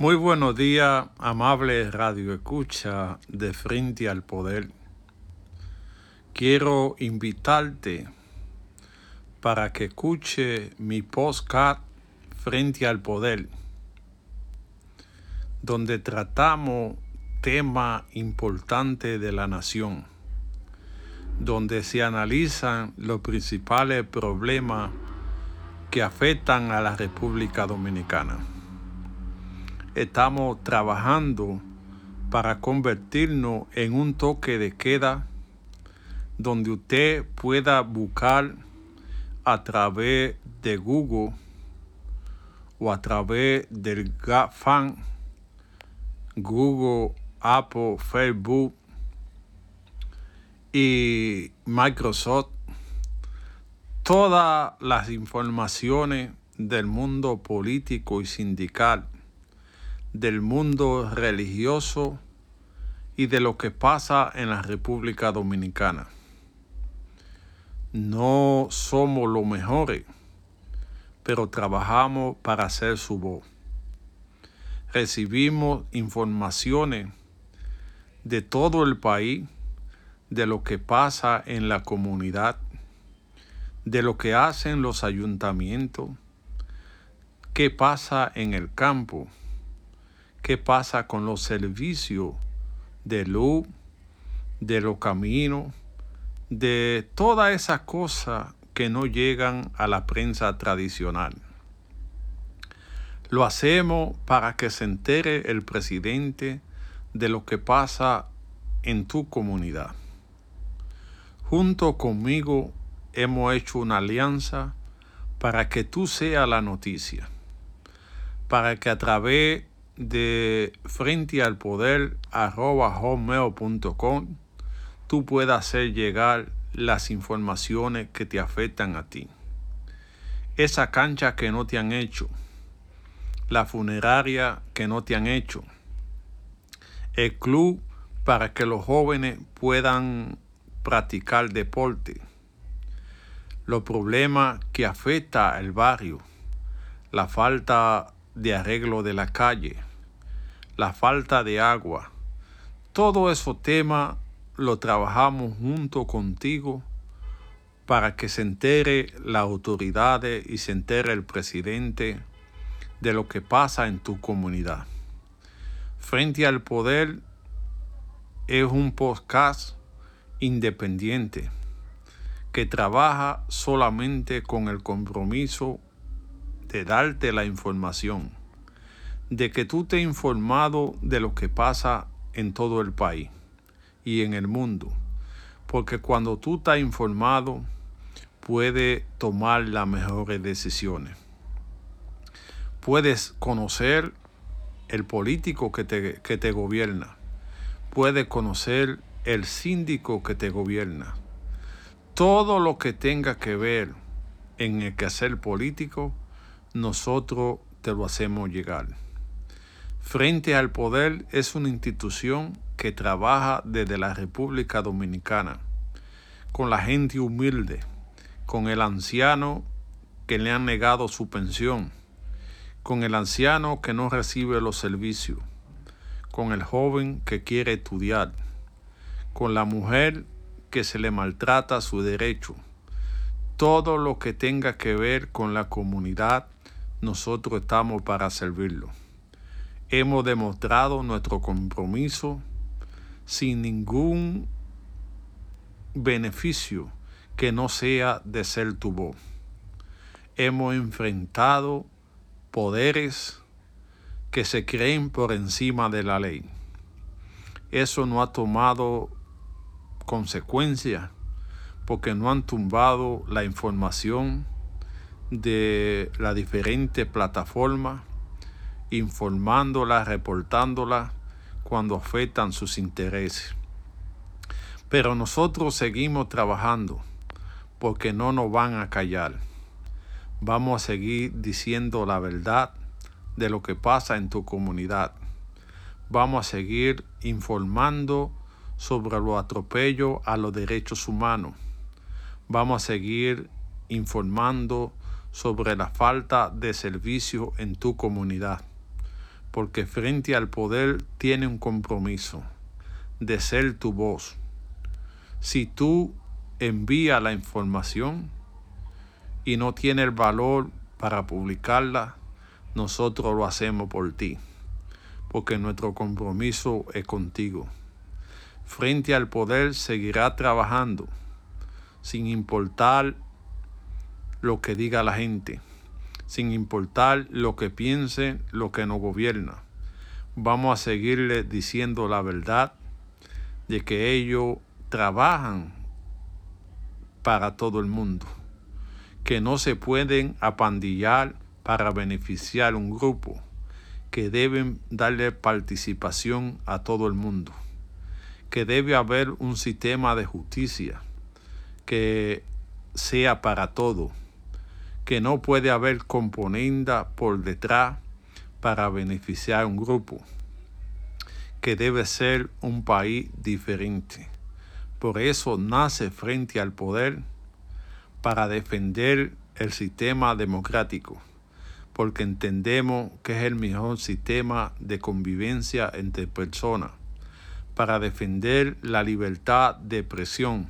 Muy buenos días, amable Radio Escucha de Frente al Poder. Quiero invitarte para que escuche mi postcard Frente al Poder, donde tratamos temas importantes de la nación, donde se analizan los principales problemas que afectan a la República Dominicana estamos trabajando para convertirnos en un toque de queda donde usted pueda buscar a través de Google o a través del GAFAN, Google, Apple, Facebook y Microsoft, todas las informaciones del mundo político y sindical del mundo religioso y de lo que pasa en la República Dominicana. No somos los mejores, pero trabajamos para hacer su voz. Recibimos informaciones de todo el país, de lo que pasa en la comunidad, de lo que hacen los ayuntamientos, qué pasa en el campo qué pasa con los servicios de luz, de los caminos, de todas esas cosas que no llegan a la prensa tradicional. Lo hacemos para que se entere el presidente de lo que pasa en tu comunidad. Junto conmigo hemos hecho una alianza para que tú seas la noticia, para que a través de frente al poder arroba tú puedas hacer llegar las informaciones que te afectan a ti. Esa cancha que no te han hecho, la funeraria que no te han hecho, el club para que los jóvenes puedan practicar deporte, los problemas que afecta al barrio, la falta de arreglo de la calle, la falta de agua. Todo esos temas lo trabajamos junto contigo para que se entere la autoridad y se entere el presidente de lo que pasa en tu comunidad. Frente al Poder es un podcast independiente que trabaja solamente con el compromiso de darte la información de que tú te informado de lo que pasa en todo el país y en el mundo. Porque cuando tú estás informado, puedes tomar las mejores decisiones. Puedes conocer el político que te, que te gobierna. Puedes conocer el síndico que te gobierna. Todo lo que tenga que ver en el quehacer político, nosotros te lo hacemos llegar. Frente al Poder es una institución que trabaja desde la República Dominicana, con la gente humilde, con el anciano que le han negado su pensión, con el anciano que no recibe los servicios, con el joven que quiere estudiar, con la mujer que se le maltrata su derecho. Todo lo que tenga que ver con la comunidad, nosotros estamos para servirlo hemos demostrado nuestro compromiso sin ningún beneficio que no sea de ser tu voz. Hemos enfrentado poderes que se creen por encima de la ley. Eso no ha tomado consecuencia porque no han tumbado la información de la diferente plataforma informándola, reportándola cuando afectan sus intereses. Pero nosotros seguimos trabajando porque no nos van a callar. Vamos a seguir diciendo la verdad de lo que pasa en tu comunidad. Vamos a seguir informando sobre los atropellos a los derechos humanos. Vamos a seguir informando sobre la falta de servicio en tu comunidad porque frente al poder tiene un compromiso de ser tu voz. Si tú envías la información y no tiene el valor para publicarla, nosotros lo hacemos por ti, porque nuestro compromiso es contigo. Frente al poder seguirá trabajando, sin importar lo que diga la gente, sin importar lo que piense lo que nos gobierna. Vamos a seguirle diciendo la verdad de que ellos trabajan para todo el mundo, que no se pueden apandillar para beneficiar un grupo, que deben darle participación a todo el mundo, que debe haber un sistema de justicia que sea para todo, que no puede haber componenda por detrás para beneficiar un grupo, que debe ser un país diferente. Por eso nace frente al poder para defender el sistema democrático porque entendemos que es el mejor sistema de convivencia entre personas, para defender la libertad de expresión,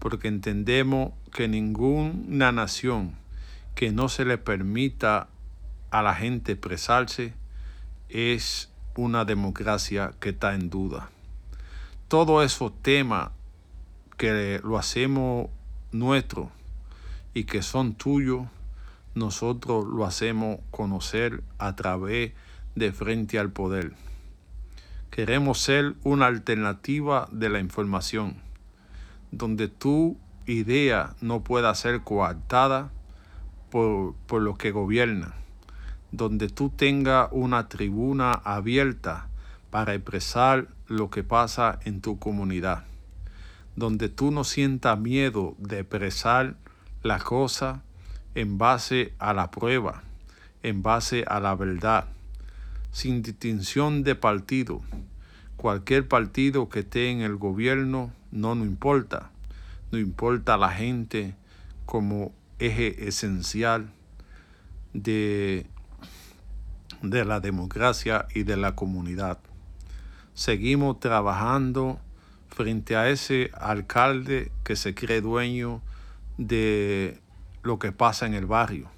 porque entendemos que ninguna nación que no se le permita a la gente expresarse es una democracia que está en duda. Todos esos temas que lo hacemos nuestro y que son tuyos, nosotros lo hacemos conocer a través de Frente al Poder. Queremos ser una alternativa de la información, donde tu idea no pueda ser coartada por, por que gobierna, donde tú tengas una tribuna abierta para expresar lo que pasa en tu comunidad, donde tú no sientas miedo de expresar la cosa en base a la prueba, en base a la verdad, sin distinción de partido. Cualquier partido que esté en el gobierno no nos importa, no importa la gente como eje esencial de, de la democracia y de la comunidad. Seguimos trabajando frente a ese alcalde que se cree dueño de lo que pasa en el barrio.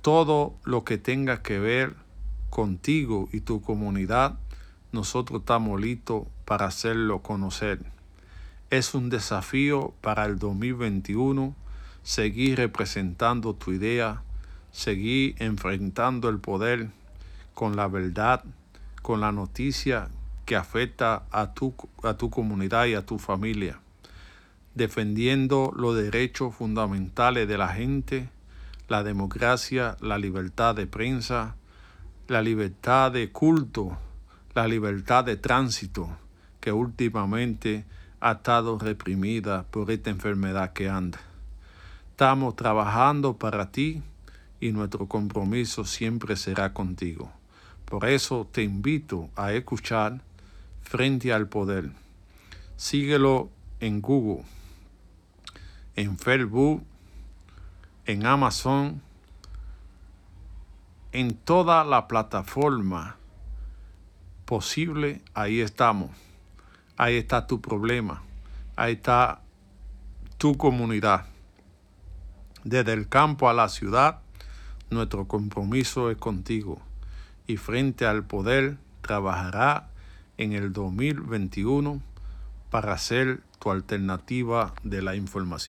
Todo lo que tenga que ver contigo y tu comunidad, nosotros estamos listos para hacerlo conocer. Es un desafío para el 2021 seguir representando tu idea, seguir enfrentando el poder con la verdad, con la noticia que afecta a tu, a tu comunidad y a tu familia defendiendo los derechos fundamentales de la gente, la democracia, la libertad de prensa, la libertad de culto, la libertad de tránsito, que últimamente ha estado reprimida por esta enfermedad que anda. Estamos trabajando para ti y nuestro compromiso siempre será contigo. Por eso te invito a escuchar Frente al Poder. Síguelo en Google en Facebook, en Amazon, en toda la plataforma posible, ahí estamos. Ahí está tu problema. Ahí está tu comunidad. Desde el campo a la ciudad, nuestro compromiso es contigo. Y frente al poder, trabajará en el 2021 para ser tu alternativa de la información.